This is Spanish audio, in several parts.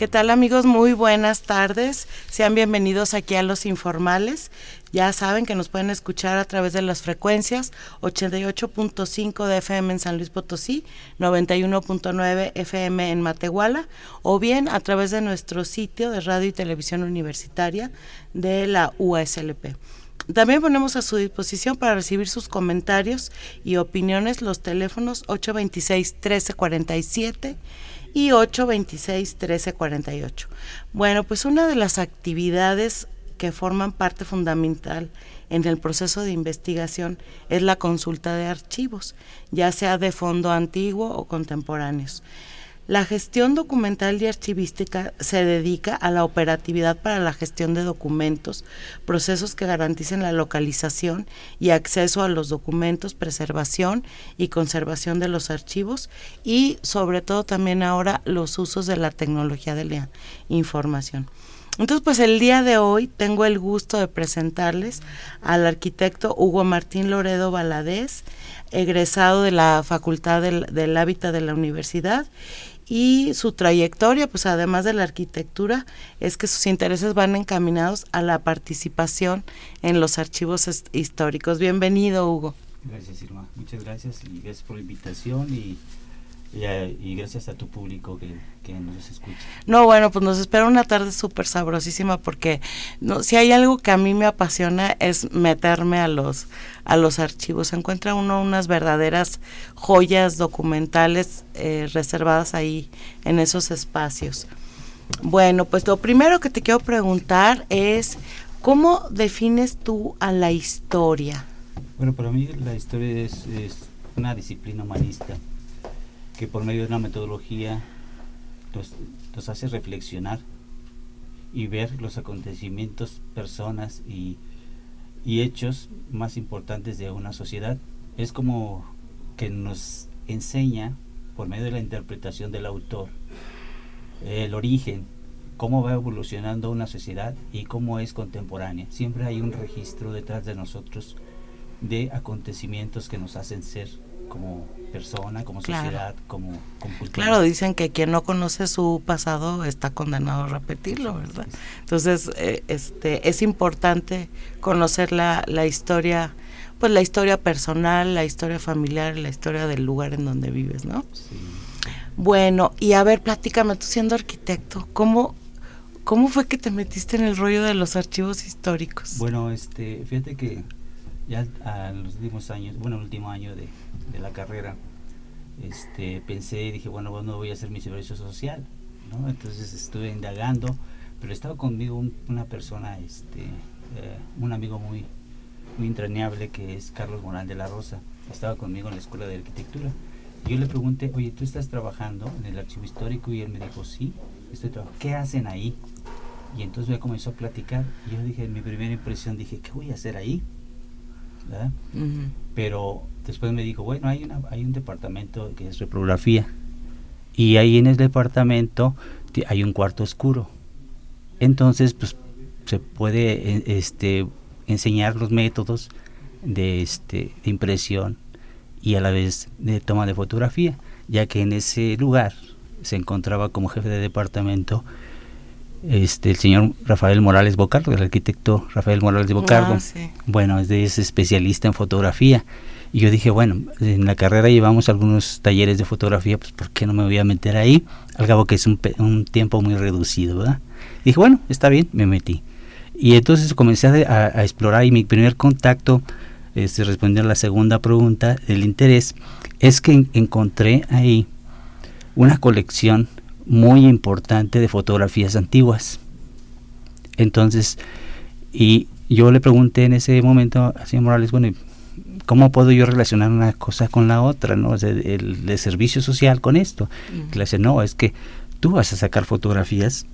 ¿Qué tal amigos? Muy buenas tardes. Sean bienvenidos aquí a Los Informales. Ya saben que nos pueden escuchar a través de las frecuencias 88.5 de FM en San Luis Potosí, 91.9 FM en Matehuala o bien a través de nuestro sitio de radio y televisión universitaria de la UASLP. También ponemos a su disposición para recibir sus comentarios y opiniones los teléfonos 826 1347 y 826-1348. Bueno, pues una de las actividades que forman parte fundamental en el proceso de investigación es la consulta de archivos, ya sea de fondo antiguo o contemporáneos. La gestión documental y archivística se dedica a la operatividad para la gestión de documentos, procesos que garanticen la localización y acceso a los documentos, preservación y conservación de los archivos y sobre todo también ahora los usos de la tecnología de la información. Entonces, pues el día de hoy tengo el gusto de presentarles al arquitecto Hugo Martín Loredo Valadez, egresado de la Facultad del, del Hábitat de la Universidad y su trayectoria, pues además de la arquitectura, es que sus intereses van encaminados a la participación en los archivos históricos. Bienvenido, Hugo. Gracias, Irma. Muchas gracias y gracias por la invitación y y, gracias a tu público que, nos escucha. No, bueno, pues nos espera una tarde súper sabrosísima porque no, si hay algo que a mí me apasiona es meterme a los, a los archivos. Encuentra uno unas verdaderas joyas documentales eh, reservadas ahí en esos espacios. Bueno, pues lo primero que te quiero preguntar es, ¿cómo defines tú a la historia? Bueno, para mí la historia es, es una disciplina humanista que por medio de una metodología nos, hace reflexionar y ver los acontecimientos, personas y, hechos más importantes de una sociedad. Es como que nos enseña, por medio de la interpretación del autor, el origen, cómo va evolucionando una sociedad y cómo es contemporánea. Siempre hay un registro detrás de nosotros de acontecimientos que nos hacen ser como persona, como sociedad, como, cultura. Claro, dicen que quien no conoce su pasado está condenado a repetirlo, ¿verdad? Entonces, eh, este, es importante conocer la, la historia, pues la historia personal, la historia familiar, la historia del lugar en donde vives, ¿no? Sí. Bueno, y a ver, platícame, tú siendo arquitecto, ¿cómo, ¿cómo fue que te metiste en el rollo de los archivos históricos? Bueno, este, fíjate que ya a los últimos años, bueno, el último año de, de la carrera, este, pensé y dije, bueno, bueno, voy a hacer mi servicio social, ¿no? Entonces estuve indagando, pero estaba conmigo una persona, este, eh, un amigo muy, muy entrañable que es Carlos Morán de la Rosa, estaba conmigo en la Escuela de Arquitectura. Yo le pregunté, oye, ¿tú estás trabajando en el archivo histórico? Y él me dijo, sí, estoy trabajando. ¿Qué hacen ahí? Y entonces me comenzó a platicar. Y yo dije, mi primera impresión, dije, ¿qué voy a hacer ahí? ¿Verdad? Pero después me dijo, bueno, hay, una, hay un departamento que es reprografía y ahí en el departamento hay un cuarto oscuro. Entonces, pues se puede e, este, enseñar los métodos de, este, de impresión y a la vez de toma de fotografía, ya que en ese lugar se encontraba como jefe de departamento este el señor Rafael Morales Bocardo, el arquitecto Rafael Morales Bocardo. Ah, bueno, es, es especialista en fotografía. Y yo dije, bueno, en la carrera llevamos algunos talleres de fotografía, pues ¿por qué no me voy a meter ahí? Al cabo que es un, un tiempo muy reducido, ¿verdad? dije, bueno, está bien, me metí. Y entonces comencé a, a explorar y mi primer contacto, este, respondiendo a la segunda pregunta, el interés, es que encontré ahí una colección muy importante de fotografías antiguas. Entonces, y yo le pregunté en ese momento a señor Morales, bueno, ¿cómo puedo yo relacionar una cosa con la otra, no? el, de servicio social con esto. le dice, no, es que tú vas a sacar fotografías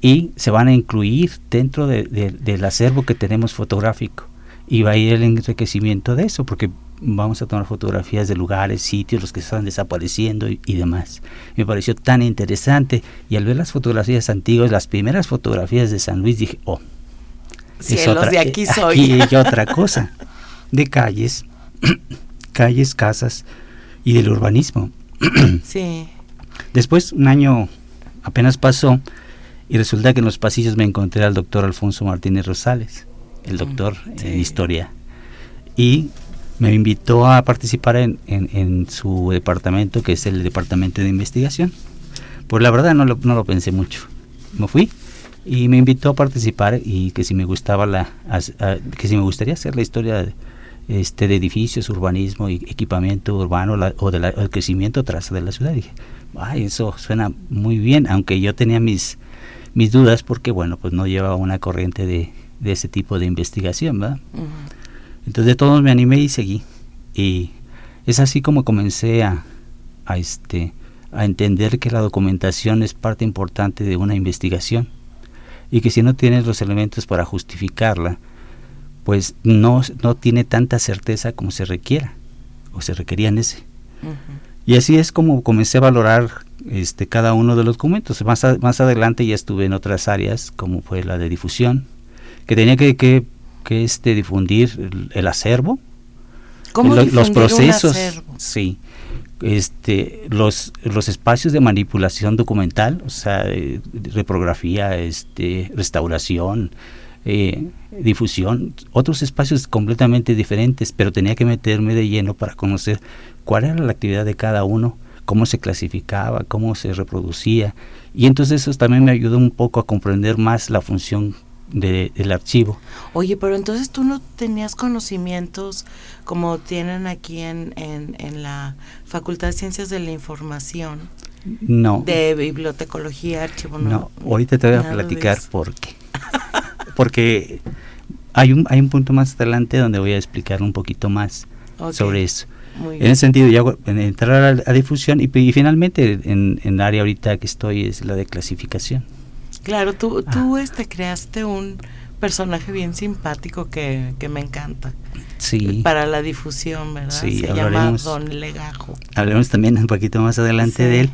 y se van a incluir dentro del acervo que tenemos fotográfico y va a ir el enriquecimiento de eso porque vamos a tomar fotografías de lugares, sitios, los que están desapareciendo y, demás. Me pareció tan interesante y al ver las fotografías antiguas, las primeras fotografías de San Luis, dije, oh, es otra, de aquí soy. Aquí otra cosa, de calles, calles, casas y del urbanismo. sí. Después, un año apenas pasó y resulta que en los pasillos me encontré al doctor Alfonso Martínez Rosales, el doctor en historia. Y me invitó a participar en, en, su departamento, que es el departamento de investigación. Pues la verdad no lo, no lo pensé mucho. Me fui y me invitó a participar y que si me gustaba la que si me gustaría hacer la historia de, este de edificios urbanismo y equipamiento urbano o del crecimiento tras de la ciudad dije ay eso suena muy bien aunque yo tenía mis mis dudas porque bueno pues no llevaba una corriente de, de ese tipo de investigación verdad entonces de todos me animé y seguí. Y es así como comencé a, a, este, a entender que la documentación es parte importante de una investigación y que si no tienes los elementos para justificarla, pues no, no tiene tanta certeza como se requiera o se requería en ese. Y así es como comencé a valorar este, cada uno de los documentos. Más, más adelante ya estuve en otras áreas, como fue la de difusión, que tenía que, que que es de difundir el, acervo, ¿Cómo los procesos, sí, este, los, los espacios de manipulación documental, o sea, reprografía, este, restauración, eh, difusión, otros espacios completamente diferentes, pero tenía que meterme de lleno para conocer cuál era la actividad de cada uno, cómo se clasificaba, cómo se reproducía, y entonces eso también me ayudó un poco a comprender más la función del archivo. Oye, pero entonces tú no tenías conocimientos como tienen aquí en, en, la Facultad de Ciencias de la Información. No. De bibliotecología, archivo. No, no ahorita te voy a platicar por qué. Porque hay un, hay un punto más adelante donde voy a explicar un poquito más sobre eso. en ese sentido, ya en entrar a, difusión y, y, finalmente en, en el área ahorita que estoy es la de clasificación. Claro, tú, tú ah. este, creaste un personaje bien simpático que, me encanta. Sí. Para la difusión, ¿verdad? Sí, Se llama Don Legajo. Hablaremos también un poquito más adelante de él,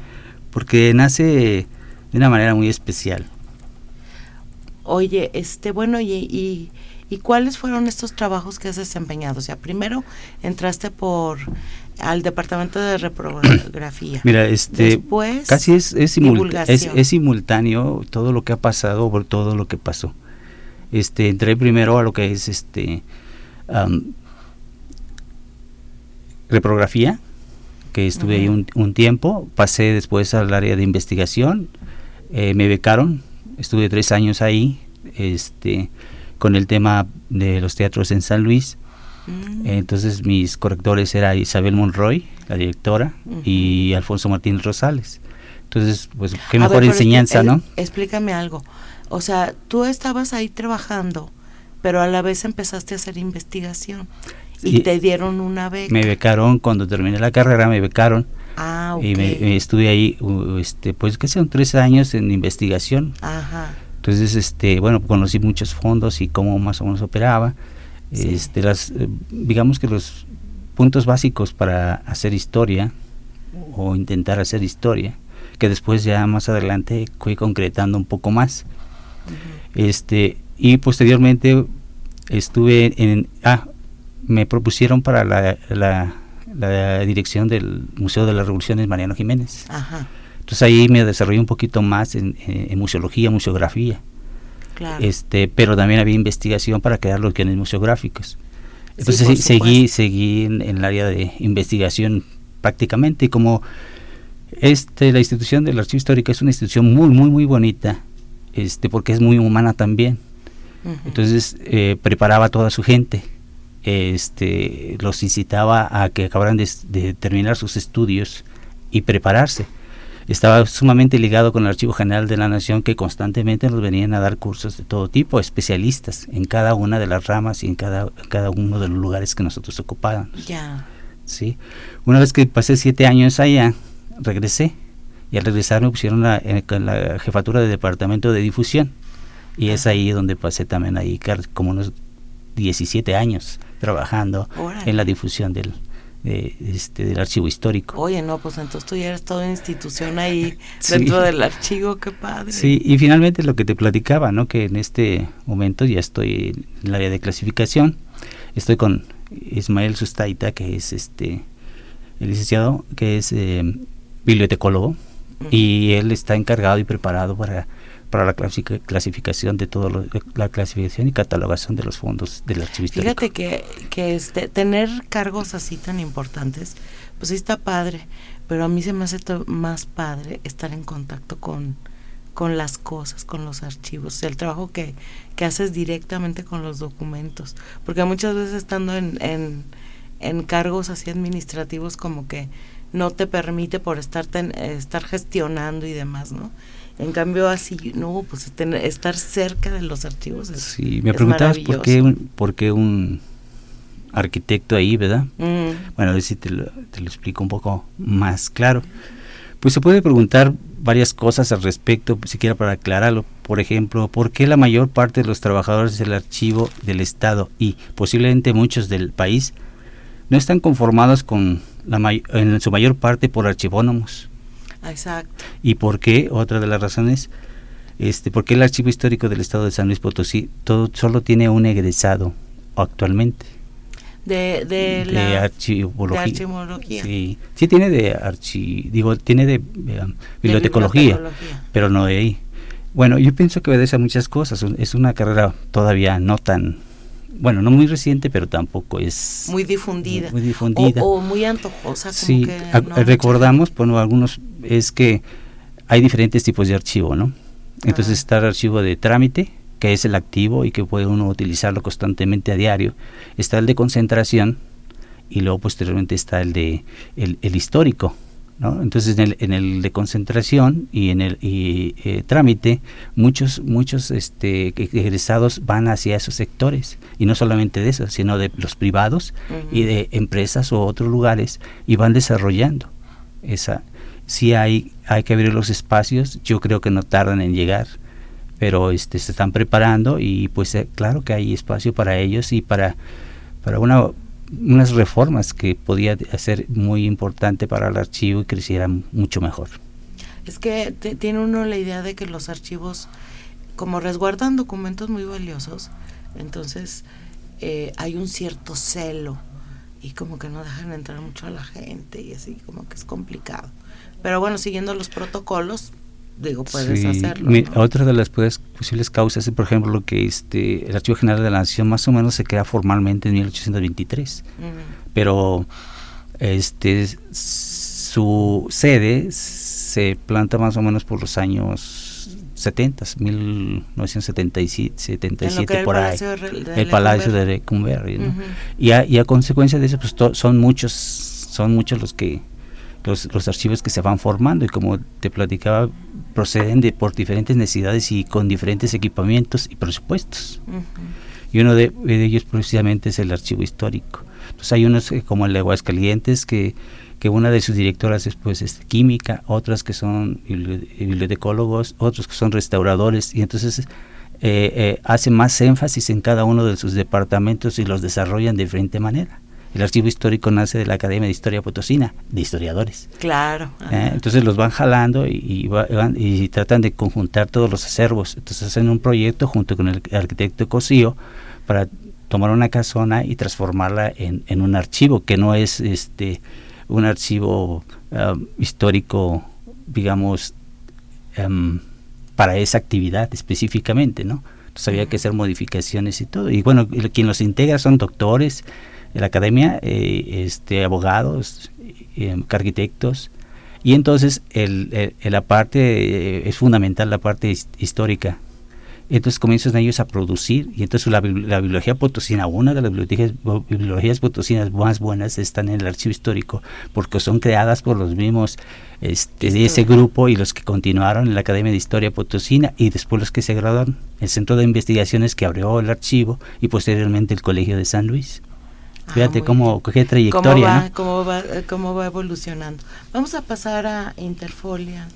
porque nace de una manera muy especial. Oye, este, bueno, y, y, y cuáles fueron estos trabajos que has desempeñado? O sea, primero entraste por al departamento de reprografía. Mira, este casi es es, es, simultáneo todo lo que ha pasado por todo lo que pasó. Este entré primero a lo que es este reprografía, que estuve ahí un, tiempo, pasé después al área de investigación, eh, me becaron, estuve tres años ahí, este con el tema de los teatros en San Luis Mm. Entonces mis correctores era Isabel Monroy, la directora, y Alfonso Martín Rosales. Entonces, pues qué mejor enseñanza, ¿no? Explícame algo. O sea, tú estabas ahí trabajando, pero a la vez empezaste a hacer investigación y, te dieron una beca. Me becaron cuando terminé la carrera, me becaron. Ah, Y me, estuve ahí, este, pues que son tres años en investigación. Ajá. Entonces, este, bueno, conocí muchos fondos y cómo más o menos operaba. Este, las, eh, digamos que los puntos básicos para hacer historia o intentar hacer historia, que después ya más adelante fui concretando un poco más. Este, y posteriormente estuve en, ah, me propusieron para la, la, dirección del Museo de las Revoluciones Mariano Jiménez. Entonces ahí me desarrollé un poquito más en, en museología, museografía. Este, pero también había investigación para crear los guiones museográficos. Entonces seguí, seguí en, el área de investigación prácticamente y como este, la institución del Archivo Histórico es una institución muy, muy, muy bonita, este, porque es muy humana también. Entonces eh, preparaba a toda su gente, este, los incitaba a que acabaran de terminar sus estudios y prepararse estaba sumamente ligado con el Archivo General de la Nación que constantemente nos venían a dar cursos de todo tipo, especialistas en cada una de las ramas y en cada, cada uno de los lugares que nosotros ocupábamos. Ya. ¿sí? Una vez que pasé siete años allá, regresé y al regresar me pusieron la, en, la jefatura de departamento de difusión y es ahí donde pasé también ahí como unos 17 años trabajando en la difusión del, este, del archivo histórico. Oye, no, pues entonces tú ya eres toda una institución ahí dentro del archivo, qué padre. Sí, y finalmente lo que te platicaba, ¿no? Que en este momento ya estoy en el área de clasificación, estoy con Ismael Sustaita, que es este el licenciado, que es eh, bibliotecólogo, y él está encargado y preparado para para la clasificación de todo la clasificación y catalogación de los fondos del archivo histórico. Fíjate que, que este, tener cargos así tan importantes, pues sí está padre, pero a mí se me hace más padre estar en contacto con, con las cosas, con los archivos, el trabajo que, que haces directamente con los documentos, porque muchas veces estando en, en, en cargos así administrativos como que no te permite por estar, estar gestionando y demás, ¿no? En cambio, así, no, pues estar cerca de los archivos es Sí, me preguntabas por qué, un, por qué un arquitecto ahí, ¿verdad? Mm. Bueno, a ver si te lo, te lo explico un poco más claro. Pues se puede preguntar varias cosas al respecto, siquiera para aclararlo. Por ejemplo, ¿por qué la mayor parte de los trabajadores del archivo del Estado y posiblemente muchos del país no están conformados con la en su mayor parte por archivónomos? Exacto. ¿Y por qué? Otra de las razones, este, porque el Archivo Histórico del Estado de San Luis Potosí todo, solo tiene un egresado actualmente. De, de, de, archivología. Sí, sí tiene de archi, digo, tiene de, um, bibliotecología, pero no de ahí. Bueno, yo pienso que obedece a muchas cosas. Es una carrera todavía no tan bueno, no muy reciente, pero tampoco es muy difundida, muy, difundida. O, muy antojosa. sí, recordamos, bueno, algunos es que hay diferentes tipos de archivo, ¿no? Entonces está el archivo de trámite, que es el activo y que puede uno utilizarlo constantemente a diario. Está el de concentración y luego posteriormente está el de el histórico, entonces en el, en el de concentración y en el y, eh, trámite, muchos, muchos este, egresados van hacia esos sectores, y no solamente de esos, sino de los privados y de empresas o otros lugares, y van desarrollando esa. Si hay, hay que abrir los espacios, yo creo que no tardan en llegar, pero este, se están preparando y pues eh, claro que hay espacio para ellos y para, para una unas reformas que podía hacer muy importante para el archivo y creciera mucho mejor. Es que tiene uno la idea de que los archivos, como resguardan documentos muy valiosos, entonces eh, hay un cierto celo y como que no dejan entrar mucho a la gente y así como que es complicado. Pero bueno, siguiendo los protocolos, digo, puedes hacerlo. Otra de las posibles causas es, por ejemplo, lo que este, el Archivo General de la Nación más o menos se crea formalmente en 1823, pero este su sede se planta más o menos por los años 70, 1977, por ahí, el Palacio de Lecumberri. y, a, y, a, consecuencia de eso, pues son muchos, son muchos los que los, los archivos que se van formando y como te platicaba proceden de por diferentes necesidades y con diferentes equipamientos y presupuestos. Y uno de, ellos precisamente es el archivo histórico. Entonces hay unos eh, como el de Aguascalientes que, que una de sus directoras es pues es química, otras que son bibliotecólogos, otros que son restauradores y entonces eh, eh, hace más énfasis en cada uno de sus departamentos y los desarrollan de diferente manera. El archivo histórico nace de la Academia de Historia Potosina, de historiadores. Claro. ¿Eh? Entonces los van jalando y, y, tratan de conjuntar todos los acervos. Entonces hacen un proyecto junto con el arquitecto Cosío para tomar una casona y transformarla en, en un archivo que no es este un archivo um, histórico, digamos, um, para esa actividad específicamente, ¿no? Entonces había que hacer modificaciones y todo. Y bueno, quien los integra son doctores, en la academia, eh, este, abogados, eh, arquitectos, y entonces el, la parte, eh, es fundamental la parte histórica. Entonces comienzan ellos a producir, y entonces la, bibliología potosina, una de las bibliotecas, bibliologías potosinas más buenas están en el archivo histórico, porque son creadas por los mismos este, de ese grupo y los que continuaron en la Academia de Historia Potosina y después los que se graduaron, el Centro de Investigaciones que abrió el archivo y posteriormente el Colegio de San Luis. Fíjate cómo, qué trayectoria. ¿Cómo va, cómo, va, cómo va evolucionando. Vamos a pasar a Interfolia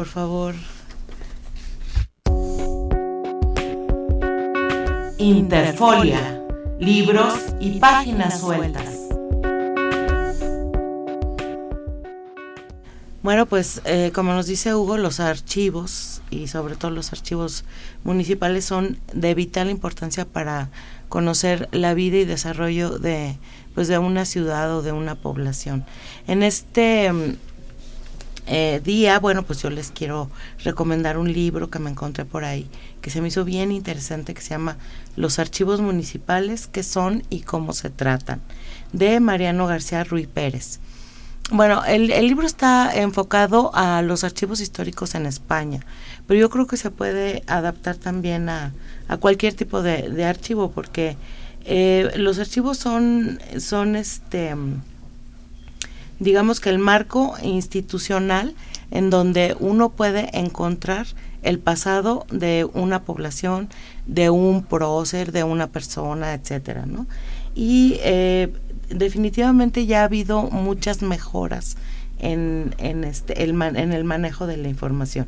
por favor. Interfolia, libros y páginas sueltas. Bueno, pues eh, como nos dice Hugo, los archivos y sobre todo los archivos municipales son de vital importancia para conocer la vida y desarrollo de pues de una ciudad o de una población. En este mm, eh, día, bueno, pues yo les quiero recomendar un libro que me encontré por ahí, que se me hizo bien interesante, que se llama Los archivos municipales, qué son y cómo se tratan, de Mariano García Ruiz Pérez. Bueno, el, libro está enfocado a los archivos históricos en España, pero yo creo que se puede adaptar también a, cualquier tipo de, archivo, porque eh, los archivos son, son este, digamos que el marco institucional en donde uno puede encontrar el pasado de una población, de un prócer, de una persona, etcétera, ¿no? Y eh, definitivamente ya ha habido muchas mejoras en, este, el en el manejo de la información.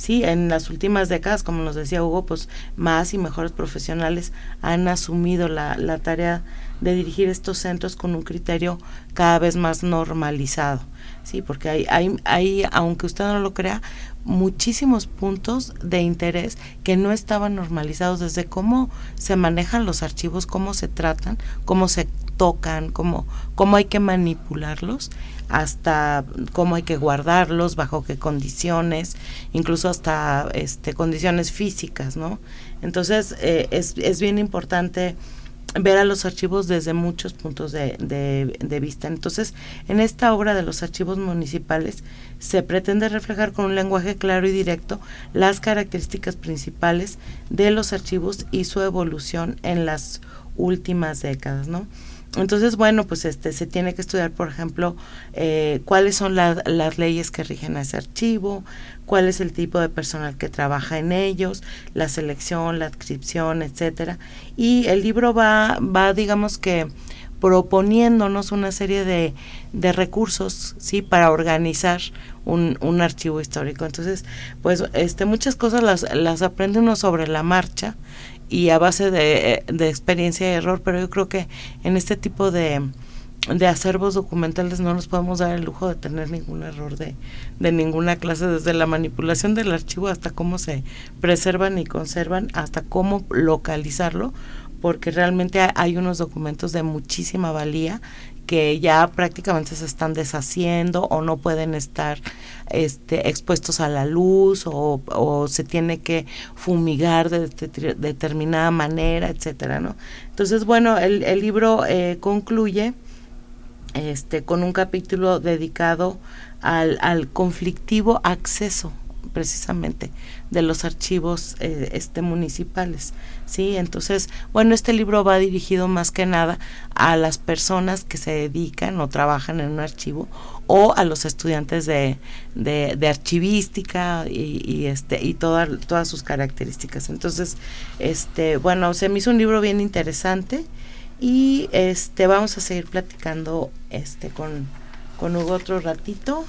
Sí, en las últimas décadas, como nos decía Hugo, pues más y mejores profesionales han asumido la, la tarea de dirigir estos centros con un criterio cada vez más normalizado. Sí, porque hay, hay, hay, aunque usted no lo crea, muchísimos puntos de interés que no estaban normalizados desde cómo se manejan los archivos, cómo se tratan, cómo se tocan, cómo, cómo hay que manipularlos, hasta cómo hay que guardarlos, bajo qué condiciones, incluso hasta este, condiciones físicas, ¿no? Entonces eh, es, es bien importante ver a los archivos desde muchos puntos de, de, vista. Entonces, en esta obra de los archivos municipales se pretende reflejar con un lenguaje claro y directo las características principales de los archivos y su evolución en las últimas décadas, ¿no? Entonces, bueno, pues este se tiene que estudiar, por ejemplo, eh, cuáles son las leyes que rigen a ese archivo, cuál es el tipo de personal que trabaja en ellos, la selección, la adscripción, etcétera. Y el libro va, va, digamos que proponiéndonos una serie de, de recursos, sí, para organizar un, un archivo histórico. Entonces, pues, este, muchas cosas las, las aprende uno sobre la marcha y a base de, de experiencia y error, pero yo creo que en este tipo de, de acervos documentales no nos podemos dar el lujo de tener ningún error de, de ninguna clase, desde la manipulación del archivo hasta cómo se preservan y conservan, hasta cómo localizarlo, porque realmente hay unos documentos de muchísima valía que ya prácticamente se están deshaciendo o no pueden estar este, expuestos a la luz o, se tiene que fumigar de, determinada manera, etcétera, ¿no? Entonces, bueno, el, el libro eh, concluye este, con un capítulo dedicado al, al conflictivo acceso precisamente de los archivos eh, este municipales sí entonces bueno este libro va dirigido más que nada a las personas que se dedican o trabajan en un archivo o a los estudiantes de, de, archivística y, este y todas todas sus características. Entonces este bueno se me hizo un libro bien interesante y este vamos a seguir platicando este con con Hugo otro ratito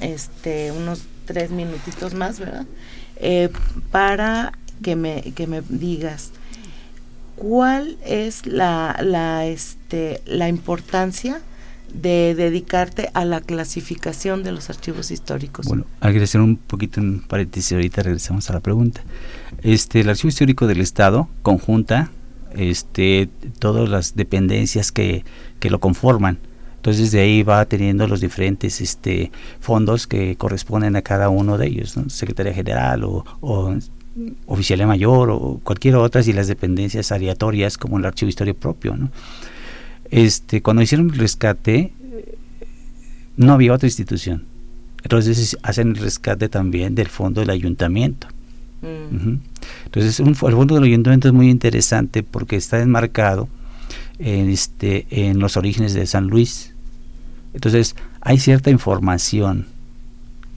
este unos tres minutitos más, ¿verdad? Eh, para que me, que me digas cuál es la, la, este, la importancia de dedicarte a la clasificación de los archivos históricos. Bueno, hacer un poquito un paréntesis, ahorita regresamos a la pregunta. Este, el Archivo Histórico del Estado conjunta este, todas las dependencias que, que lo conforman. Entonces de ahí va teniendo los diferentes este, fondos que corresponden a cada uno de ellos, ¿no? Secretaría General o, o oficial mayor o cualquier otra y las dependencias aleatorias como el archivo historia propio. ¿no? Este, cuando hicieron el rescate no había otra institución. Entonces hacen el rescate también del fondo del ayuntamiento. Mm. Entonces el fondo del ayuntamiento es muy interesante porque está enmarcado en, este, en los orígenes de San Luis. Entonces, hay cierta información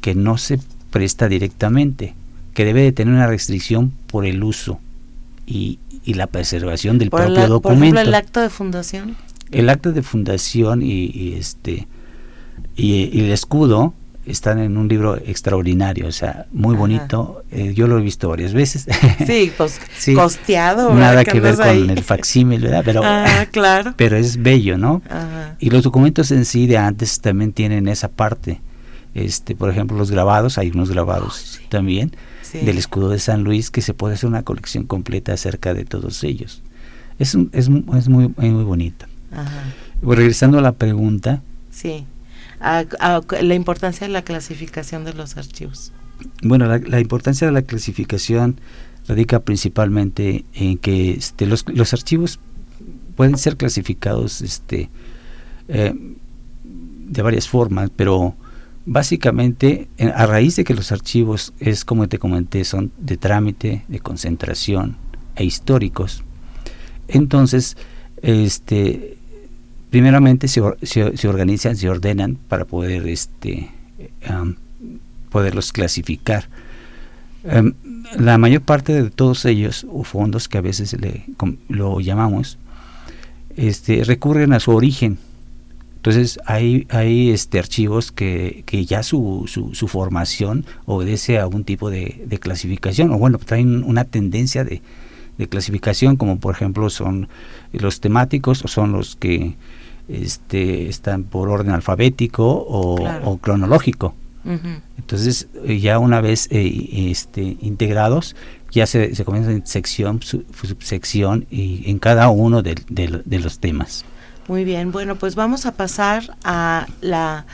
que no se presta directamente, que debe de tener una restricción por el uso y, la preservación del propio documento. Por ejemplo, el acto de fundación. El acto de fundación y, este y, el escudo están en un libro extraordinario, o sea, muy bonito. Eh, yo lo he visto varias veces. Sí, pues costeado. Nada que ver con el facsímil, ¿verdad? Pero, ah, claro. pero es bello, ¿no? Y los documentos en sí de antes también tienen esa parte. Este, por ejemplo, los grabados, hay unos grabados también del escudo de San Luis que se puede hacer una colección completa acerca de todos ellos. Es, es, es muy, muy bonito. regresando a la pregunta. Sí la importancia de la clasificación de los archivos? Bueno, la, importancia de la clasificación radica principalmente en que este, los, los archivos pueden ser clasificados este, eh, de varias formas, pero básicamente a raíz de que los archivos es como te comenté son de trámite, de concentración e históricos, entonces este primeramente se, se, organizan, se ordenan para poder este, poderlos clasificar. la mayor parte de todos ellos, o fondos que a veces le, lo llamamos, este, recurren a su origen. Entonces hay, hay este, archivos que, que ya su, su, su, formación obedece a un tipo de, clasificación, o bueno, traen una tendencia de, de clasificación, como por ejemplo son los temáticos, o son los que este, están por orden alfabético o, cronológico. Entonces, eh, ya una vez eh, este, integrados, ya se, se comienza en sección, subsección y en cada uno de, los temas. Muy bien, bueno, pues vamos a pasar a la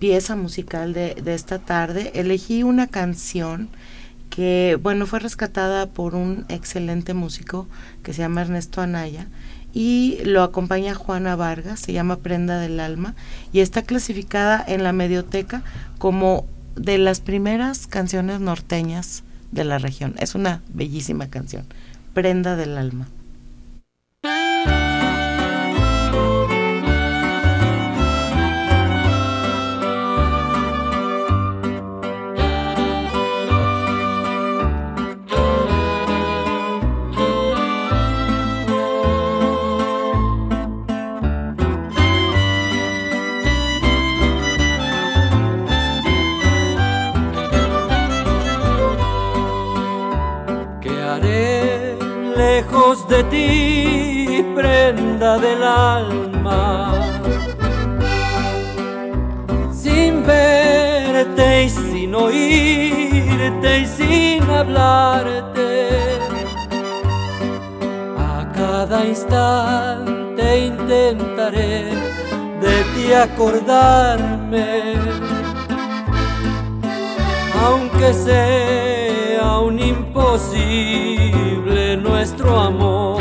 pieza musical de, de esta tarde. Elegí una canción que, bueno, fue rescatada por un excelente músico que se llama Ernesto Anaya y lo acompaña Juana Vargas, se llama Prenda del Alma y está clasificada en la medioteca como de las primeras canciones norteñas de la región. Es una bellísima canción, Prenda del Alma. De ti, prenda del alma. Sin verte y sin oírte y sin hablarte, a cada instante intentaré de ti acordarme, aunque sea un imposible nuestro amor.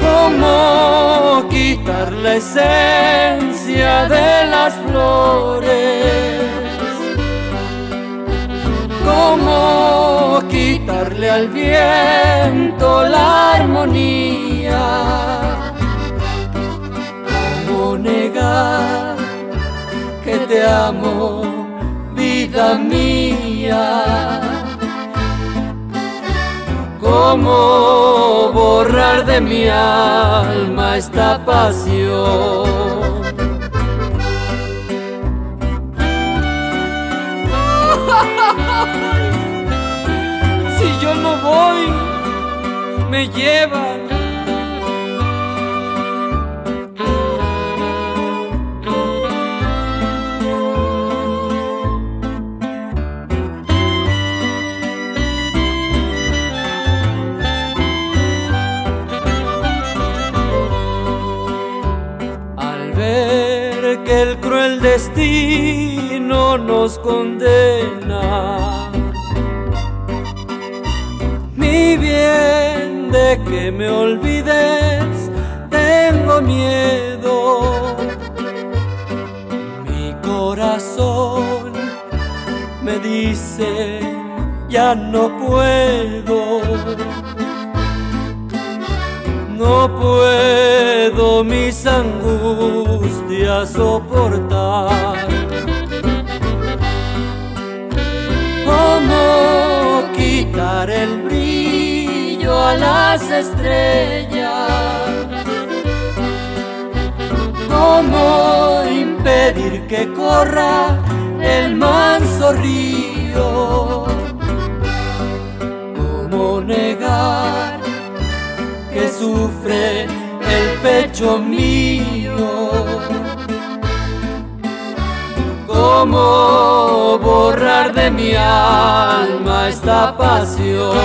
¿Cómo quitar la esencia de las flores? ¿Cómo quitarle al viento la armonía? ¿Cómo negar que te amo, vida mía? ¿Cómo borrar de mi alma esta pasión? si yo no voy, me llevan destino nos condena. Mi bien de que me olvides, tengo miedo. Mi corazón me dice, ya no puedo no puedo mis angustias soportar. ¿Cómo quitar el brillo a las estrellas? ¿Cómo impedir que corra el manso río? ¿Cómo negar sufre el pecho mío? ¿Cómo borrar de mi alma esta pasión?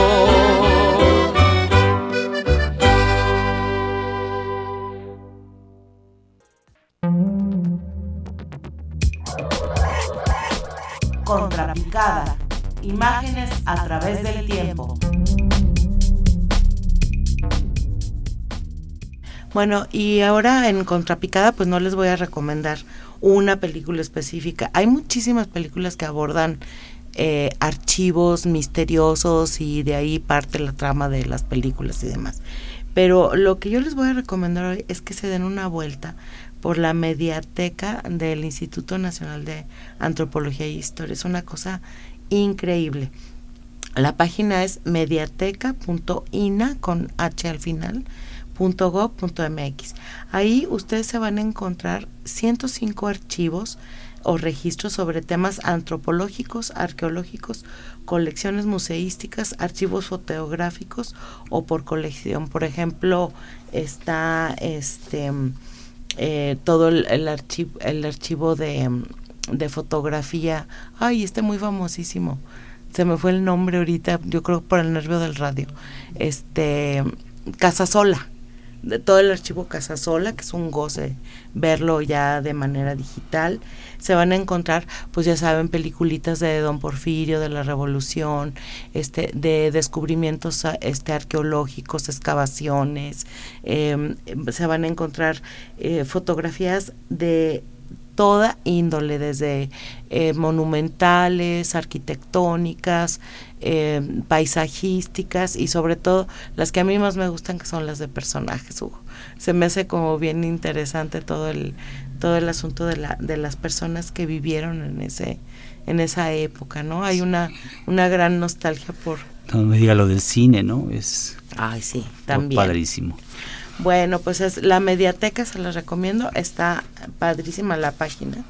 Contrapicada. Imágenes a través del tiempo. Bueno, y ahora en Contrapicada pues no les voy a recomendar una película específica. Hay muchísimas películas que abordan eh, archivos misteriosos y de ahí parte la trama de las películas y demás. Pero lo que yo les voy a recomendar hoy es que se den una vuelta por la mediateca del Instituto Nacional de Antropología y Historia. Es una cosa increíble. La página es mediateca.ina con h al final .gov.mx. Ahí ustedes se van a encontrar 105 archivos o registros sobre temas antropológicos, arqueológicos, colecciones museísticas, archivos fotográficos o por colección. Por ejemplo, está este eh, todo el, archivo, el archivo de, de, fotografía. Ay, este muy famosísimo. Se me fue el nombre ahorita, yo creo por el nervio del radio. Este, Casasola. De todo el archivo Casasola, que es un goce verlo ya de manera digital. Se van a encontrar, pues ya saben, peliculitas de Don Porfirio, de la Revolución, este, de descubrimientos este, arqueológicos, excavaciones. Em, se van a encontrar eh, fotografías de toda índole, desde eh, monumentales, arquitectónicas, eh, paisajísticas y sobre todo las que a mí más me gustan que son las de personajes, Hugo. Se me hace como bien interesante todo el todo el asunto de la de las personas que vivieron en ese en esa época, ¿no? Hay una una gran nostalgia por no me diga lo del cine, ¿no? Es Ay, sí, también. Padrísimo. Bueno, pues es la mediateca, se las recomiendo, está padrísima la página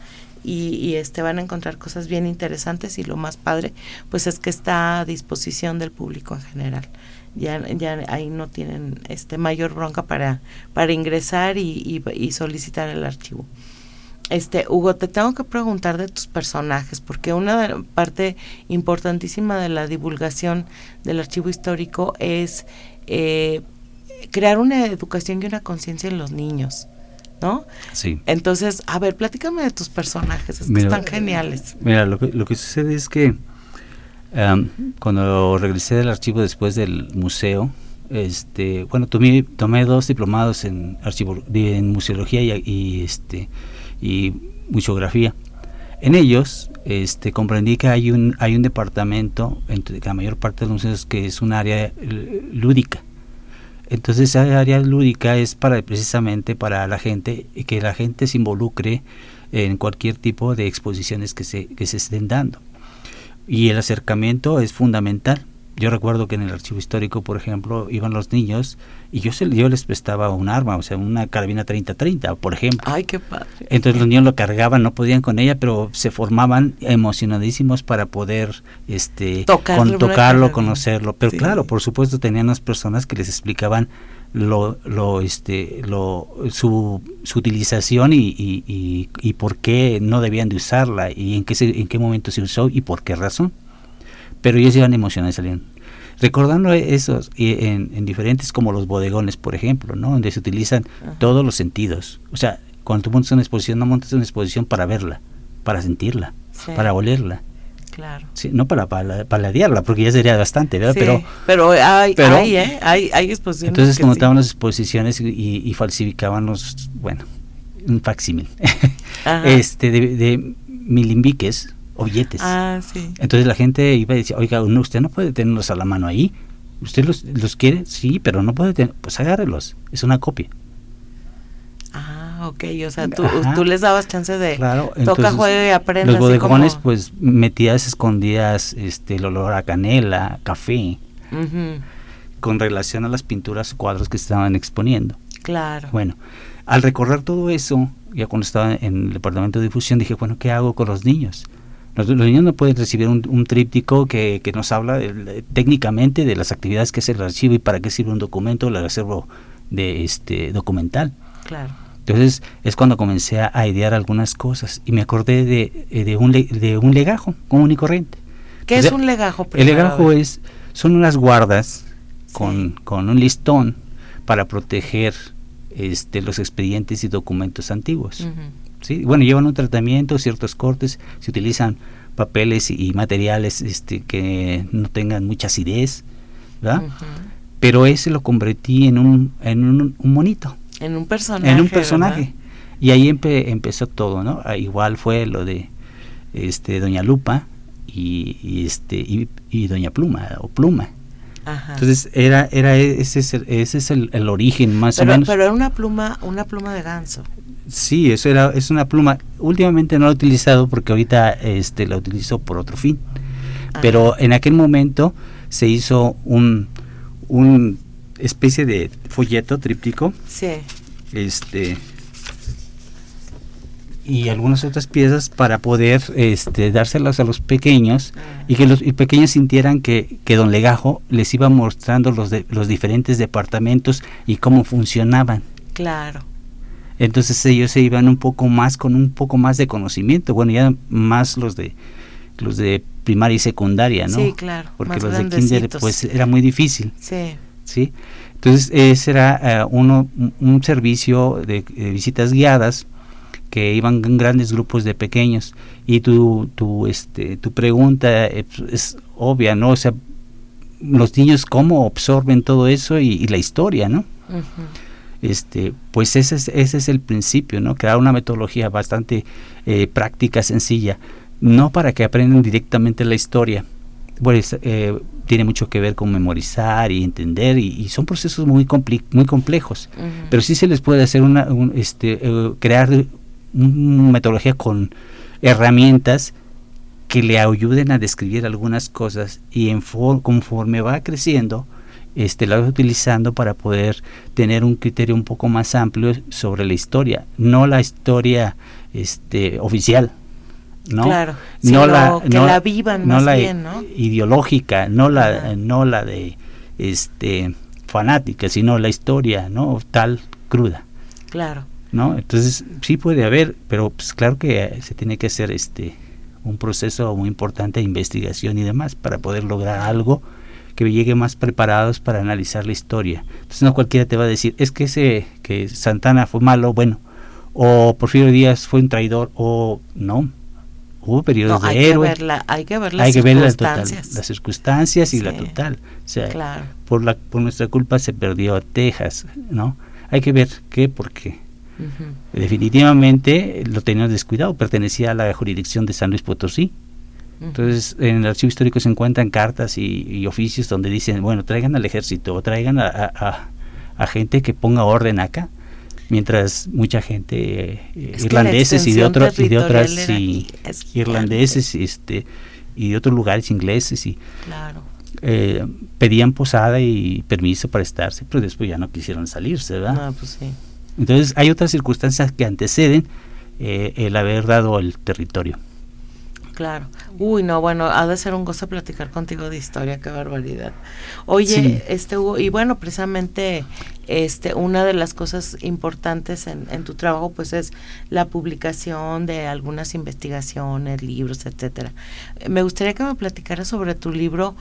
y, y, este van a encontrar cosas bien interesantes y lo más padre pues es que está a disposición del público en general. Ya, ya ahí no tienen este mayor bronca para, para ingresar y, y, solicitar el archivo. Este, Hugo, te tengo que preguntar de tus personajes, porque una parte importantísima de la divulgación del archivo histórico es eh, crear una educación y una conciencia en los niños. ¿No? Sí. Entonces, a ver, platícame de tus personajes, es que están geniales. Mira, lo que, lo que sucede es que um, cuando regresé del archivo después del museo, este, bueno, tomé, tomé dos diplomados en archivo, en museología y, y, este y museografía. En ellos, este, comprendí que hay un hay un departamento entre la mayor parte de los museos que es un área lúdica entonces esa área lúdica es para precisamente para la gente, que la gente se involucre en cualquier tipo de exposiciones que se, que se estén dando. Y el acercamiento es fundamental. Yo recuerdo que en el archivo histórico, por ejemplo, iban los niños y yo, se, yo les prestaba un arma, o sea, una carabina 30-30, por ejemplo. Ay, qué padre. Entonces los niños lo cargaban, no podían con ella, pero se formaban emocionadísimos para poder este, con, tocarlo, conocerlo. Pero claro, por supuesto, tenían unas personas que les explicaban lo, lo, este, lo, su, su utilización y, y, y, por qué no debían de usarla y en qué, en qué momento se usó y por qué razón pero ellos iban emocionados salían recordando esos en, en, diferentes como los bodegones por ejemplo no donde se utilizan todos los sentidos o sea cuando tú montas una exposición no montas una exposición para verla para sentirla para olerla Claro. Sí, no para paladearla, porque ya sería bastante, ¿verdad? pero, pero, hay, hay, ¿eh? hay, hay exposiciones. Entonces, como estaban las exposiciones y, y, falsificaban los, bueno, un facsímil, este, de, de milimbiques, o billetes. Ah, sí. Entonces la gente iba a decir, oiga, no, usted no puede tenerlos a la mano ahí. ¿Usted los, los quiere? Sí, pero no puede tener. Pues agárrelos. Es una copia. Ah, ok. O sea, tú, tú les dabas chance de claro, toca, juega y aprende. Los bodegones, pues metías, escondidas este, el olor a canela, café, con relación a las pinturas cuadros que estaban exponiendo. Claro. Bueno, al recordar todo eso, ya cuando estaba en el departamento de difusión, dije, bueno, ¿qué hago con los niños? Los, niños no pueden recibir un, tríptico que, que, nos habla técnicamente de las actividades que es el archivo y para qué sirve un documento, el acervo de este documental. Claro. Entonces es cuando comencé a, idear algunas cosas y me acordé de, eh, de, un, de un legajo común y corriente. ¿Qué es un legajo? El legajo es, son unas guardas con, con un listón para proteger este, los expedientes y documentos antiguos. ¿Sí? Bueno, llevan un tratamiento, ciertos cortes, se utilizan papeles y, materiales este, que no tengan mucha acidez, ¿verdad? Pero ese lo convertí en un, en un, monito. En un personaje. En un personaje. Y ahí empezó todo, ¿no? Ah, igual fue lo de este Doña Lupa y, este y Doña Pluma o Pluma. Entonces era era ese es el, ese es el, origen más o menos. Pero era una pluma una pluma de ganso. Sí, eso era es una pluma. Últimamente no la he utilizado porque ahorita este la utilizo por otro fin. Pero en aquel momento se hizo un un especie de folleto tríptico. Sí. Este y algunas otras piezas para poder este, dárselas a los pequeños ah. y que los pequeños sintieran que, que don Legajo les iba mostrando los, de, los diferentes departamentos y cómo funcionaban. Claro. Entonces ellos se iban un poco más con un poco más de conocimiento, bueno, ya más los de los de primaria y secundaria, ¿no? Sí, claro. Porque los de kinder pues era muy difícil. Sí. ¿Sí? Entonces ese era eh, uno un servicio de visitas guiadas que iban en grandes grupos de pequeños y tu, tu, este, tu pregunta eh, pues, es obvia, ¿no? O sea, los niños cómo absorben todo eso y, la historia, ¿no? Este, pues ese es, ese es el principio, ¿no? Crear una metodología bastante eh, práctica, sencilla, no para que aprendan directamente la historia, bueno, eh, tiene mucho que ver con memorizar y entender y, son procesos muy muy complejos pero sí se les puede hacer una este crear una metodología con herramientas que le ayuden a describir algunas cosas y en conforme va creciendo, este, la utilizando para poder tener un criterio un poco más amplio sobre la historia, no la historia este, oficial, ¿no? Claro, no la, que la vivan no la bien, ¿no? ideológica, no la, no la de este fanática, sino la historia, ¿no? Tal cruda. Claro. ¿no? Entonces sí puede haber, pero pues claro que se tiene que hacer este un proceso muy importante de investigación y demás para poder lograr algo que llegue más preparados para analizar la historia. Entonces no cualquiera te va a decir, es que ese que Santana fue malo, bueno, o Porfirio Díaz fue un traidor o no. Hubo periodos de héroe. hay que ver las circunstancias. las circunstancias y la total. O sea, por la por nuestra culpa se perdió Texas, ¿no? Hay que ver qué, por qué. Definitivamente lo teníamos descuidado, pertenecía a la jurisdicción de San Luis Potosí. Entonces, en el archivo histórico se encuentran cartas y, oficios donde dicen, bueno, traigan al ejército o traigan a, gente que ponga orden acá, mientras mucha gente, eh, irlandeses y de, otros y de otras y, irlandeses este, y de otros lugares ingleses y eh, pedían posada y permiso para estarse, pero después ya no quisieron salirse, ¿verdad? pues sí. Entonces hay otras circunstancias que anteceden eh, el haber dado el territorio. Claro. Uy, no, bueno, ha de ser un gozo platicar contigo de historia, qué barbaridad. Oye, este Hugo, y bueno, precisamente este una de las cosas importantes en, en, tu trabajo pues es la publicación de algunas investigaciones, libros, etcétera. Me gustaría que me platicaras sobre tu libro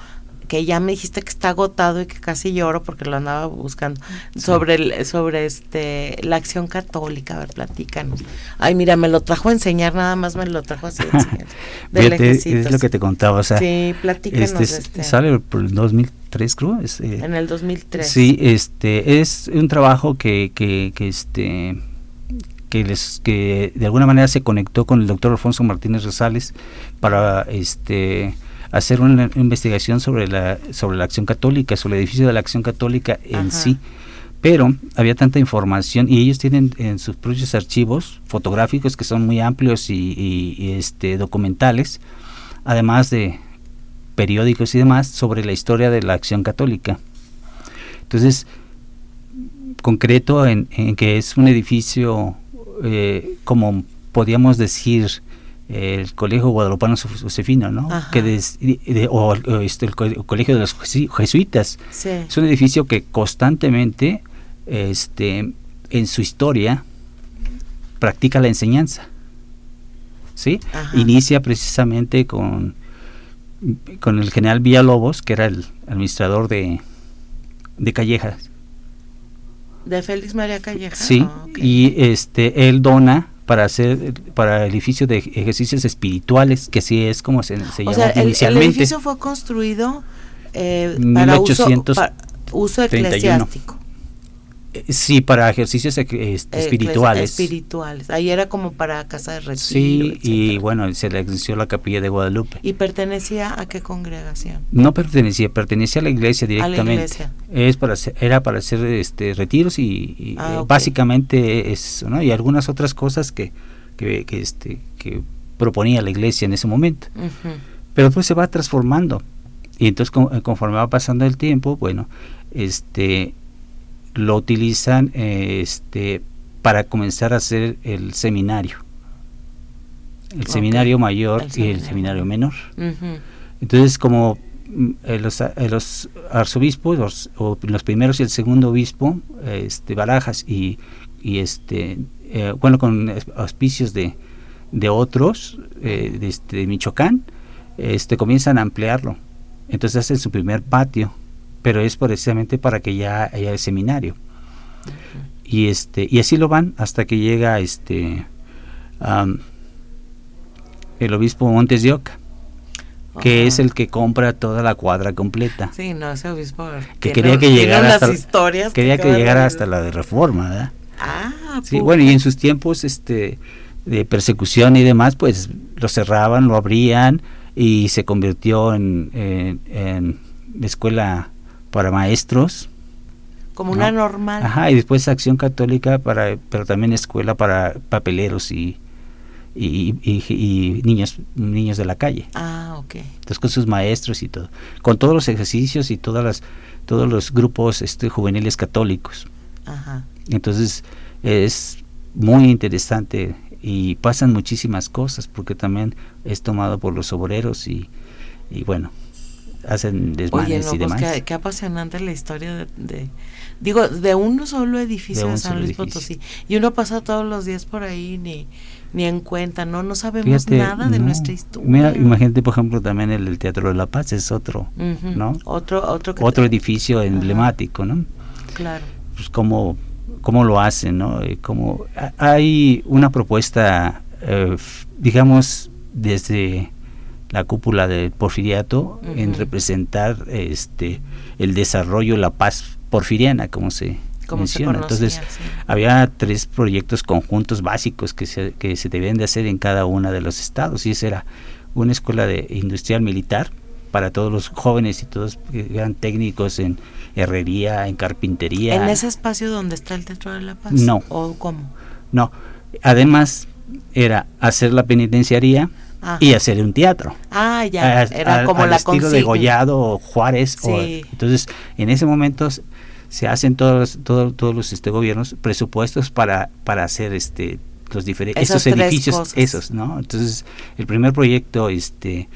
que ya me dijiste que está agotado y que casi lloro porque lo andaba buscando. Sobre el, sobre este la acción católica a ver platícanos. Ay mira me lo trajo a enseñar nada más me lo trajo así es lo que te contaba o sea sí platícanos este, este. sale por el 2003 creo es, eh, en el 2003 sí este es un trabajo que que, que este que les que de alguna manera se conectó con el doctor Alfonso Martínez Rosales para este hacer una investigación sobre la, sobre la acción católica, sobre el edificio de la acción católica en sí. Pero había tanta información y ellos tienen en sus propios archivos fotográficos que son muy amplios y, este, documentales, además de periódicos y demás, sobre la historia de la acción católica. Entonces, concreto en, que es un edificio, eh, como podríamos decir, el Colegio Guadalupano Josefino, ¿no? Que o, este, el, Colegio de los Jesuitas. Es un edificio que constantemente, este, en su historia, practica la enseñanza. ¿Sí? Inicia precisamente con, con el general Villalobos, que era el administrador de, de Callejas. De Félix María Callejas. Sí, ah, y este él dona para hacer para el edificio de ejercicios espirituales, que así es como se, se sea, el, inicialmente. El edificio fue construido eh, para, uso, para uso eclesiástico. Sí, para ejercicios espirituales. Espirituales. Ahí era como para casa de retiro. Sí, y bueno, se le existió la capilla de Guadalupe. ¿Y pertenecía a qué congregación? No pertenecía, pertenecía a la iglesia directamente. A la iglesia. Es para era para hacer este retiros y, ah, eh, básicamente eso, ¿no? Y algunas otras cosas que, que, este que proponía la iglesia en ese momento. Pero después se va transformando. Y entonces conforme va pasando el tiempo, bueno, este lo utilizan este, para comenzar a hacer el seminario. El seminario mayor y el seminario menor. Entonces, como mm, eh, los, eh, los, arzobispos, los, o los primeros y el segundo obispo, este, Barajas y, y este, eh, bueno, con auspicios de, de otros, de, este, de Michoacán, este, comienzan a ampliarlo. Entonces hacen su primer patio pero es precisamente para que ya haya el seminario. Y este y así lo van hasta que llega este el obispo Montes de Oca, que es el que compra toda la cuadra completa. Sí, no, ese obispo que, quería que llegara hasta quería que, llegara hasta la de Reforma, ¿verdad? Ah, sí, bueno, y en sus tiempos este de persecución y demás, pues lo cerraban, lo abrían y se convirtió en, en, en escuela para maestros. Como una normal. Ajá, y después acción católica, para, pero también escuela para papeleros y, y, y, niños niños de la calle. Ah, ok. Entonces con sus maestros y todo, con todos los ejercicios y todas las todos los grupos este, juveniles católicos. Ajá. Entonces es muy interesante y pasan muchísimas cosas porque también es tomado por los obreros y, y bueno, hacen desmanes y pues demás. qué, apasionante la historia de, digo, de uno solo edificio de, San Luis Potosí. Y uno pasa todos los días por ahí ni ni en cuenta, no no sabemos nada de nuestra historia. Mira, imagínate por ejemplo también el, Teatro de la Paz es otro, ¿no? Otro otro otro edificio emblemático, ¿no? Claro. Pues cómo cómo lo hacen, ¿no? Como hay una propuesta eh, digamos desde la cúpula del porfiriato en representar este el desarrollo, la paz porfiriana, como se menciona. Entonces, había tres proyectos conjuntos básicos que se, que se debían de hacer en cada uno de los estados, y esa era una escuela de industrial militar para todos los jóvenes y todos que eran técnicos en herrería, en carpintería. ¿En ese espacio donde está el Teatro de la Paz? No. ¿O cómo? No. Además, era hacer la penitenciaría, y hacer un teatro. Ah, ya, era como la estilo de Gollado Juárez. entonces, en ese momento se hacen todos, todos, todos los este, gobiernos presupuestos para, para hacer este los diferentes esos edificios esos no entonces el primer proyecto este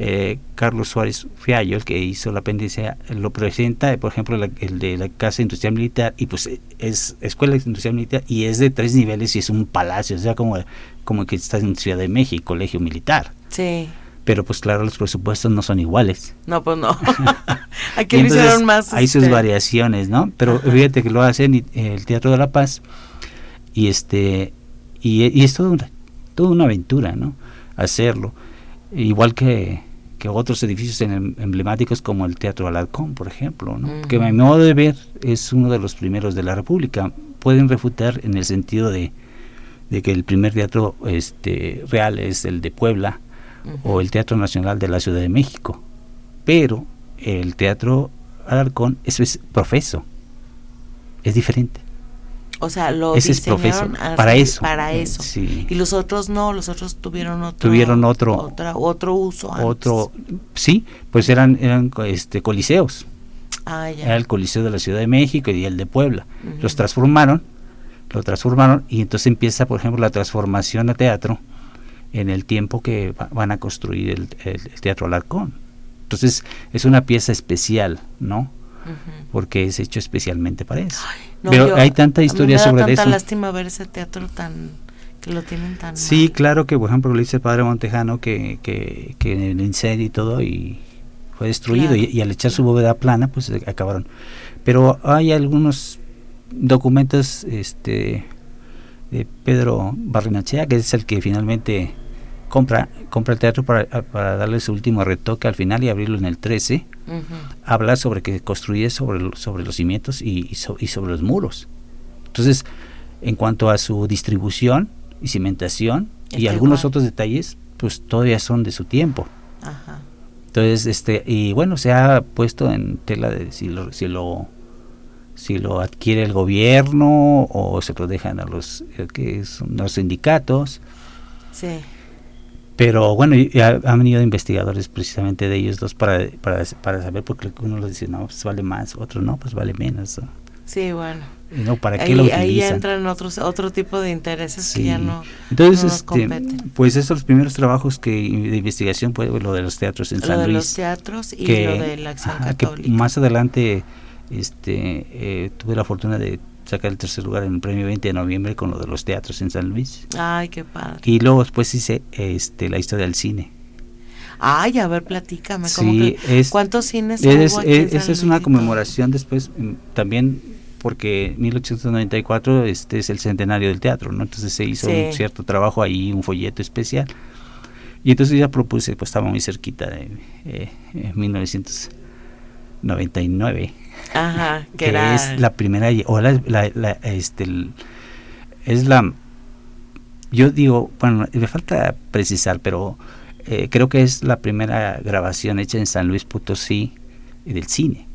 eh, Carlos Suárez Fiallo, el que hizo la apéndice, lo presenta, por ejemplo, el de la Casa Industrial Militar, y pues es Escuela Industrial Militar, y es de tres niveles y es un palacio, o sea, como, como que está en Ciudad de México, Colegio Militar. Sí. Pero pues claro, los presupuestos no son iguales. No, pues no. Aquí lo hicieron más. Hay sus este, variaciones, ¿no? Pero fíjate que lo hacen el Teatro de la Paz, y este y, y es todo una, toda una aventura, ¿no? Hacerlo. Igual que que otros edificios em, emblemáticos como el Teatro Alarcón, por ejemplo, que a mi modo de ver es uno de los primeros de la República. Pueden refutar en el sentido de, que el primer teatro este, real es el de Puebla o el Teatro Nacional de la Ciudad de México, pero el Teatro Alarcón es profeso, es diferente. O sea, lo Ese es para eso. Para eso. Y los otros no, los otros tuvieron otro tuvieron otro otra, otro uso Otro sí, pues eran eran este coliseos. Ah, ya. Era el Coliseo de la Ciudad de México y el de Puebla. Los transformaron, lo transformaron y entonces empieza, por ejemplo, la transformación a teatro en el tiempo que va- van a construir el, el- el Teatro Alarcón. Entonces es una pieza especial, ¿no? Porque es hecho especialmente para eso. No, Pero yo- hay tanta historia sobre tanta eso. lástima ver ese teatro tan que lo tienen tan Sí, mal. claro que, por ejemplo, lo dice el padre Montejano que, que, que en el incendio y todo y fue destruido Claro. y, y al echar su bóveda plana, pues eh, acabaron. Pero hay algunos documentos este de Pedro Barrinachea, que es el que finalmente compra compra el teatro para, para darle su último retoque al final y abrirlo en el 13. Ujú. Habla sobre que construye sobre, sobre los cimientos y, y so- y sobre los muros. Entonces, en cuanto a su distribución y cimentación y algunos igual. otros detalles, pues todavía son de su tiempo. Ajá. Entonces, este, y bueno, se ha puesto en tela de si lo, si lo, si lo adquiere el gobierno o se lo dejan a los, eh, que son los sindicatos. Sí. Pero bueno, han venido investigadores precisamente de ellos dos para, para, para saber, porque uno lo dice, no, pues vale más, otro no, pues vale menos. ¿no? Sí, bueno. No, ¿para qué ahí, lo ahí utilizan? entran otros otro tipo de intereses que Sí. ya no Entonces, no nos este, competen. pues esos primeros trabajos que de investigación, pues lo de los teatros en lo San de Luis. los teatros y que, lo de la acción ajá, que católica. más adelante este eh, tuve la fortuna de sacar el tercer lugar en el premio 20 de noviembre con lo de los teatros en San Luis. Ay, qué padre. Y luego después hice este, la historia del cine. Ay, a ver, platícame. Sí, que, es, ¿Cuántos cines es, es, Esa es una conmemoración después mm, también porque 1894 este es el centenario del teatro, ¿no? Entonces se hizo sí. un cierto trabajo ahí, un folleto especial. Y entonces ya propuse, pues estaba muy cerquita de eh, eh 1900 99. Ajá, que, que es la primera o la, la, este, es la yo digo, bueno, me falta precisar, pero eh, creo que es la primera grabación hecha en San Luis Potosí del cine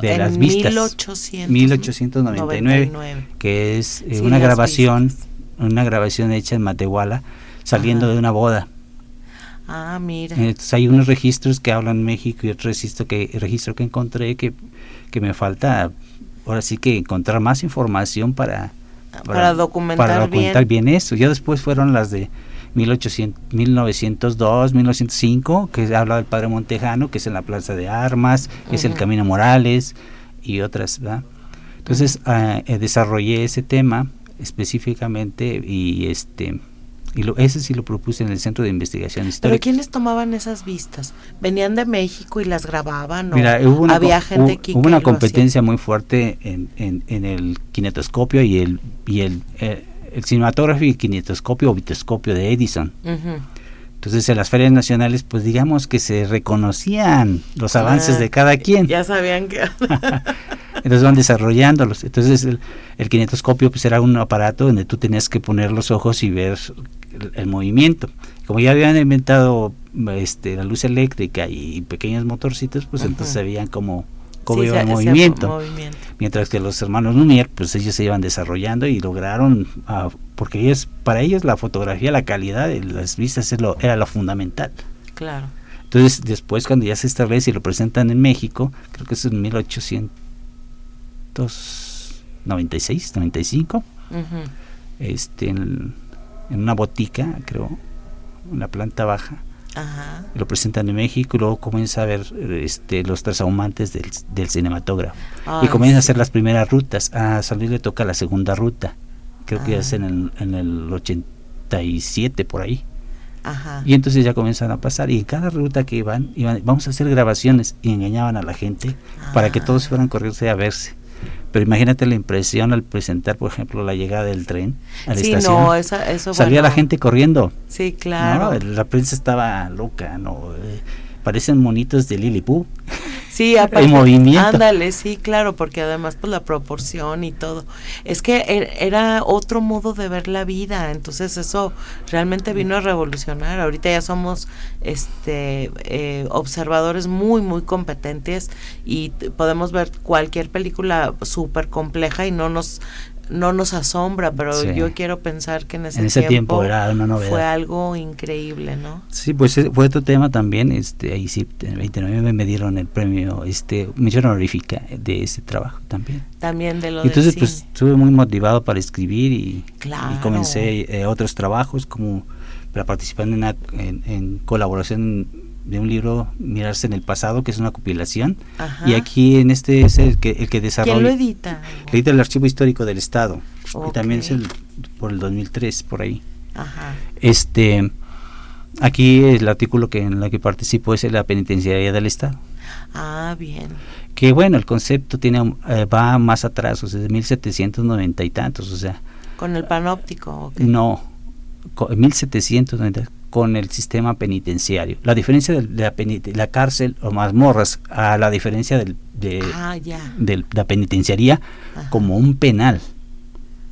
de las vistas 1800, 1899 99. que es eh, una grabación una grabación hecha en Matehuala saliendo de una boda Ah, mira. Entonces hay unos registros que hablan México y otro registro que registro que encontré que, que me falta ahora sí que encontrar más información para Para documentar para documentar bien. bien. eso. Ya después fueron las de 1800, 1902, 1905, que habla del Padre Montejano, que es en la Plaza de Armas, que es el. Camino Morales y otras, ¿verdad? Entonces ah, eh, desarrollé ese tema específicamente y este y lo, ese sí lo propuse en el Centro de Investigación Pero Histórica. ¿quiénes tomaban esas vistas? ¿Venían de México y las grababan? o Mira, hubo una, había gente hubo- hubo una competencia muy fuerte en, en, en el kinetoscopio y el y el, eh, el cinematógrafo y kinetoscopio o vitoscopio de Edison. Entonces en las ferias nacionales, pues digamos que se reconocían los avances Ah, de cada quien. Ya sabían que... Entonces van desarrollándolos. Entonces el, el kinetoscopio pues era un aparato donde tú tenías que poner los ojos y ver el, el movimiento. Como ya habían inventado este, la luz eléctrica y pequeños motorcitos, pues entonces sabían cómo, cómo Sí, iba el movimiento. movimiento. Mientras que los hermanos Lumière, pues ellos se iban desarrollando y lograron, ah, porque ellos, para ellos la fotografía, la calidad de las vistas es lo, era lo fundamental. Claro. Entonces, después cuando ya se establece y lo presentan en México, creo que es en 1896, 95, Ujú. este, en, en una botica, creo, en la planta baja, Ajá. lo presentan en México y luego comienza a ver este, los transahumantes del, del cinematógrafo. y Ay, comienzan a hacer las primeras rutas. A San Luis le toca la segunda ruta, creo que Ah. es en el, en el 87 por ahí. Ajá. Y entonces ya comienzan a pasar y en cada ruta que iban, iban vamos a hacer grabaciones y engañaban a la gente para que Ah. todos fueran corriendo a verse. Pero imagínate la impresión al presentar, por ejemplo, la llegada del tren a la Sí, estación. no, esa, eso Salía bueno, la gente corriendo. Sí, claro. ¿no? La prensa estaba loca, ¿no? Parecen monitos de Lilliput. Sí, aparte, movimiento. Ándale, sí, claro, porque además pues la proporción y todo. Es que er- era otro modo de ver la vida, entonces eso realmente vino a revolucionar. Ahorita ya somos este eh, observadores muy muy competentes y podemos ver cualquier película súper compleja y no nos no nos asombra, pero Sí. yo quiero pensar que en ese, En ese tiempo era una fue algo increíble, ¿no? Sí, pues eh, fue otro tema también, este, ahí sí, en el 29 me dieron el premio, este, mención honorífica de ese trabajo también. También de lo Entonces, del pues cine. estuve muy motivado para escribir y, Claro. y comencé eh, otros trabajos como para participar en, una, en, en colaboración de un libro, Mirarse en el pasado, que es una compilación. Ajá. Y aquí en este es el que, el que desarrolla. ¿Quién lo edita? Lo edita el Archivo Histórico del Estado. Y también es el, por el 2003, por ahí. Ajá. Este, aquí el artículo que en la que participo es la penitenciaría del Estado. Ah, bien. Que bueno, el concepto tiene eh, va más atrás, o sea, de 1790 y tantos, o sea, Con el panóptico. ¿o qué? no, co- 1790 con el sistema penitenciario. La diferencia de la, la cárcel o mazmorras a la diferencia del, de, Ah, de la penitenciaría Ajá. como un penal,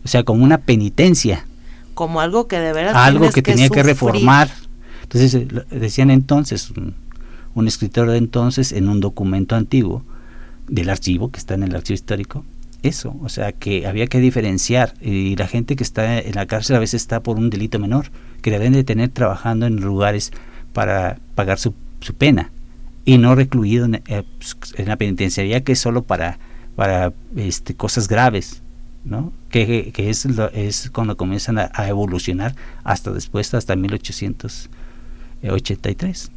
o sea, como una penitencia. Como algo que de veras algo que tenía que reformar. Entonces eh, decían entonces, un, un escritor de entonces en un documento antiguo del archivo, que está en el archivo histórico, eso, o sea, que había que diferenciar y la gente que está en la cárcel a veces está por un delito menor, que deben de tener trabajando en lugares para pagar su, su pena y no recluido en, eh, la penitenciaría que es solo para, para este, cosas graves. ¿no? Que, que es, lo- es cuando comienzan a, evolucionar hasta después, hasta 1883.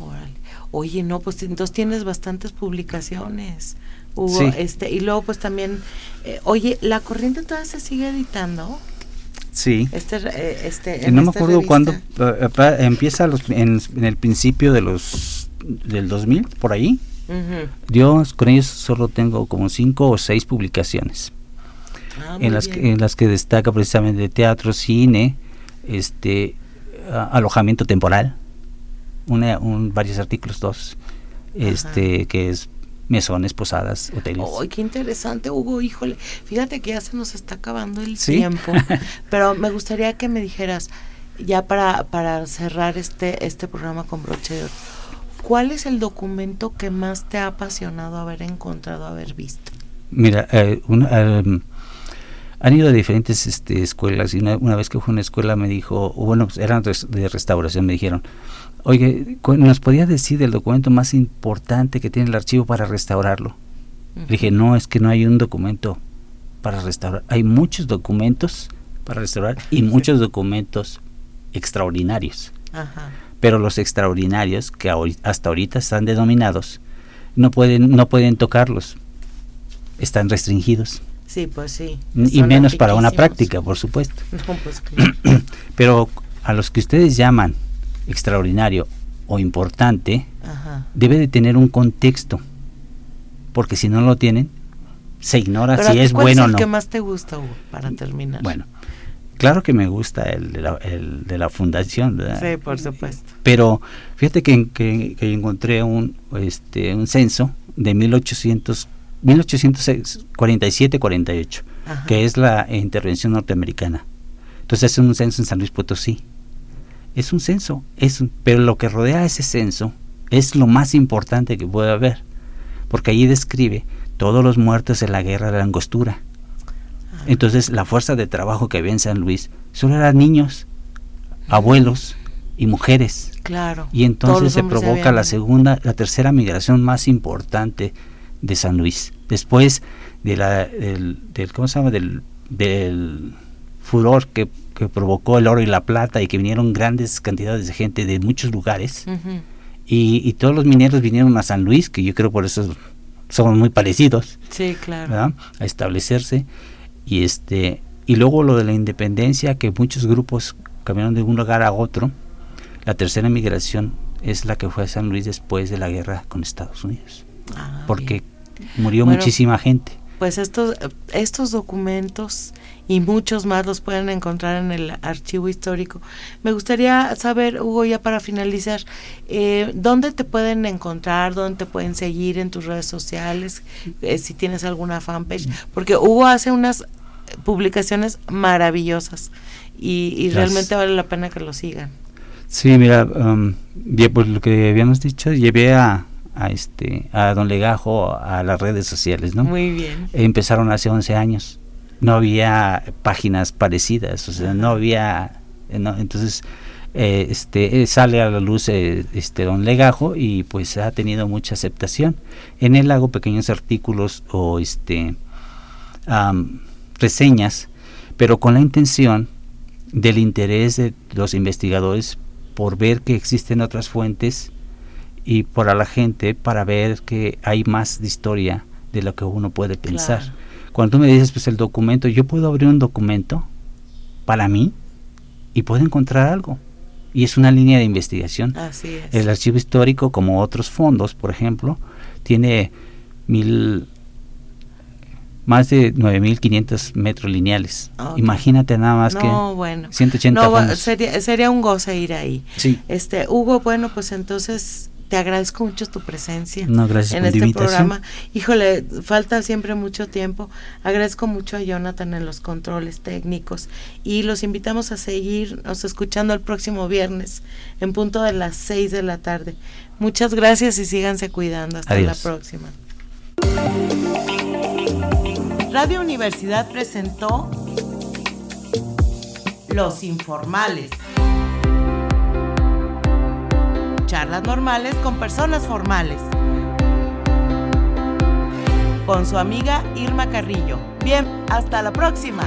Órale. Oye, no, pues entonces tienes bastantes publicaciones. Hugo, Sí. este, y luego pues también, eh, oye, ¿la corriente todavía se sigue editando? Sí. Este, eh, este, en no me acuerdo cuándo eh, empieza los- en, en el principio de los del 2000 por ahí. Yo con ellos solo tengo como cinco o seis publicaciones Ah, en las bien. que, en las que destaca precisamente teatro, cine, este a- alojamiento temporal, una, un, varios artículos dos, este que es mesones, posadas, hoteles. ¡Ay, qué interesante, Hugo! Híjole, fíjate que ya se nos está acabando el ¿Sí? tiempo, pero me gustaría que me dijeras, ya para, para cerrar este, este programa con broche de oro, ¿cuál es el documento que más te ha apasionado haber encontrado, haber visto? Mira, eh, una, em, han ido a diferentes este, escuelas y una, una vez que fue a una escuela me dijo, bueno, pues eran de restauración, me dijeron, oye, ¿nos podía decir el documento más importante que tiene el archivo para restaurarlo? Le dije, no, es que no hay un documento para restaurar. Hay muchos documentos para restaurar y muchos documentos extraordinarios. Ajá. Pero los extraordinarios, que hasta ahorita están denominados, no pueden, no pueden tocarlos. Están restringidos. Sí, pues sí. Y menos para una práctica, por supuesto. No, pues claro. Pero a los que ustedes llaman extraordinario o importante, Ajá. debe de tener un contexto. Porque si no lo tienen, se ignora Pero si es ¿cuál bueno o es el no. que más te gusta, Hugo, para terminar? Bueno, claro que me gusta el de la, el de la fundación, ¿verdad? Sí, por supuesto. Pero fíjate que, que- que encontré un, este, un censo de 1800, 1847-48, Ajá. que es la intervención norteamericana. Entonces es un censo en San Luis Potosí. Es un censo, es un- pero lo que rodea a ese censo es lo más importante que puede haber, porque allí describe todos los muertos en la guerra de la angostura. Ah. Entonces la fuerza de trabajo que había en San Luis solo eran niños, abuelos y mujeres. Claro. Y entonces se provoca la segunda, la tercera migración más importante de San Luis. Después de la, del, del- ¿cómo se llama? Del, del furor que, que provocó el oro y la plata y que vinieron grandes cantidades de gente de muchos lugares. Y, y todos los mineros vinieron a San Luis, que yo creo por eso somos muy parecidos. Sí, claro. ¿verdad? a establecerse y este y luego lo de la independencia que muchos grupos caminaron de un lugar a otro la tercera migración es la que fue a San Luis después de la guerra con Estados Unidos Ah, porque bien. murió Bueno, muchísima gente Pues estos, estos documentos y muchos más los pueden encontrar en el archivo histórico. Me gustaría saber, Hugo, ya para finalizar, eh, ¿dónde te pueden encontrar? ¿Dónde te pueden seguir en tus redes sociales? Eh, si tienes alguna fanpage. Porque Hugo hace unas publicaciones maravillosas y, y realmente vale la pena que lo sigan. sí mira um, ya por lo que habíamos dicho llevé a, a este a don Legajo a las redes sociales no Muy bien. empezaron hace 11 años no había páginas parecidas, o sea, no había, no, entonces eh, este eh, sale a la luz eh, este don Legajo y pues ha tenido mucha aceptación. En él hago pequeños artículos o este reseñas, pero con la intención del interés de los investigadores por ver que existen otras fuentes y para la gente para ver que hay más de historia de lo que uno puede pensar. Cuando tú me dices, pues el documento, yo puedo abrir un documento para mí y puedo encontrar algo. Y es una línea de investigación. Así es. El archivo histórico, como otros fondos, por ejemplo, tiene mil más de 9.500 metros lineales. Imagínate nada más que bueno. 180 no, sería, sería un goce ir ahí. Sí. Este, Hugo, bueno, pues entonces te agradezco mucho tu presencia no, gracias en este programa. Híjole, falta siempre mucho tiempo. Agradezco mucho a Jonathan en los controles técnicos y los invitamos a seguirnos escuchando el próximo viernes en punto de las 6 de la tarde. Muchas gracias y síganse cuidando. Hasta la próxima. Radio Universidad presentó Los Informales. Charlas normales con personas formales. Con su amiga Irma Carrillo. Bien, hasta la próxima.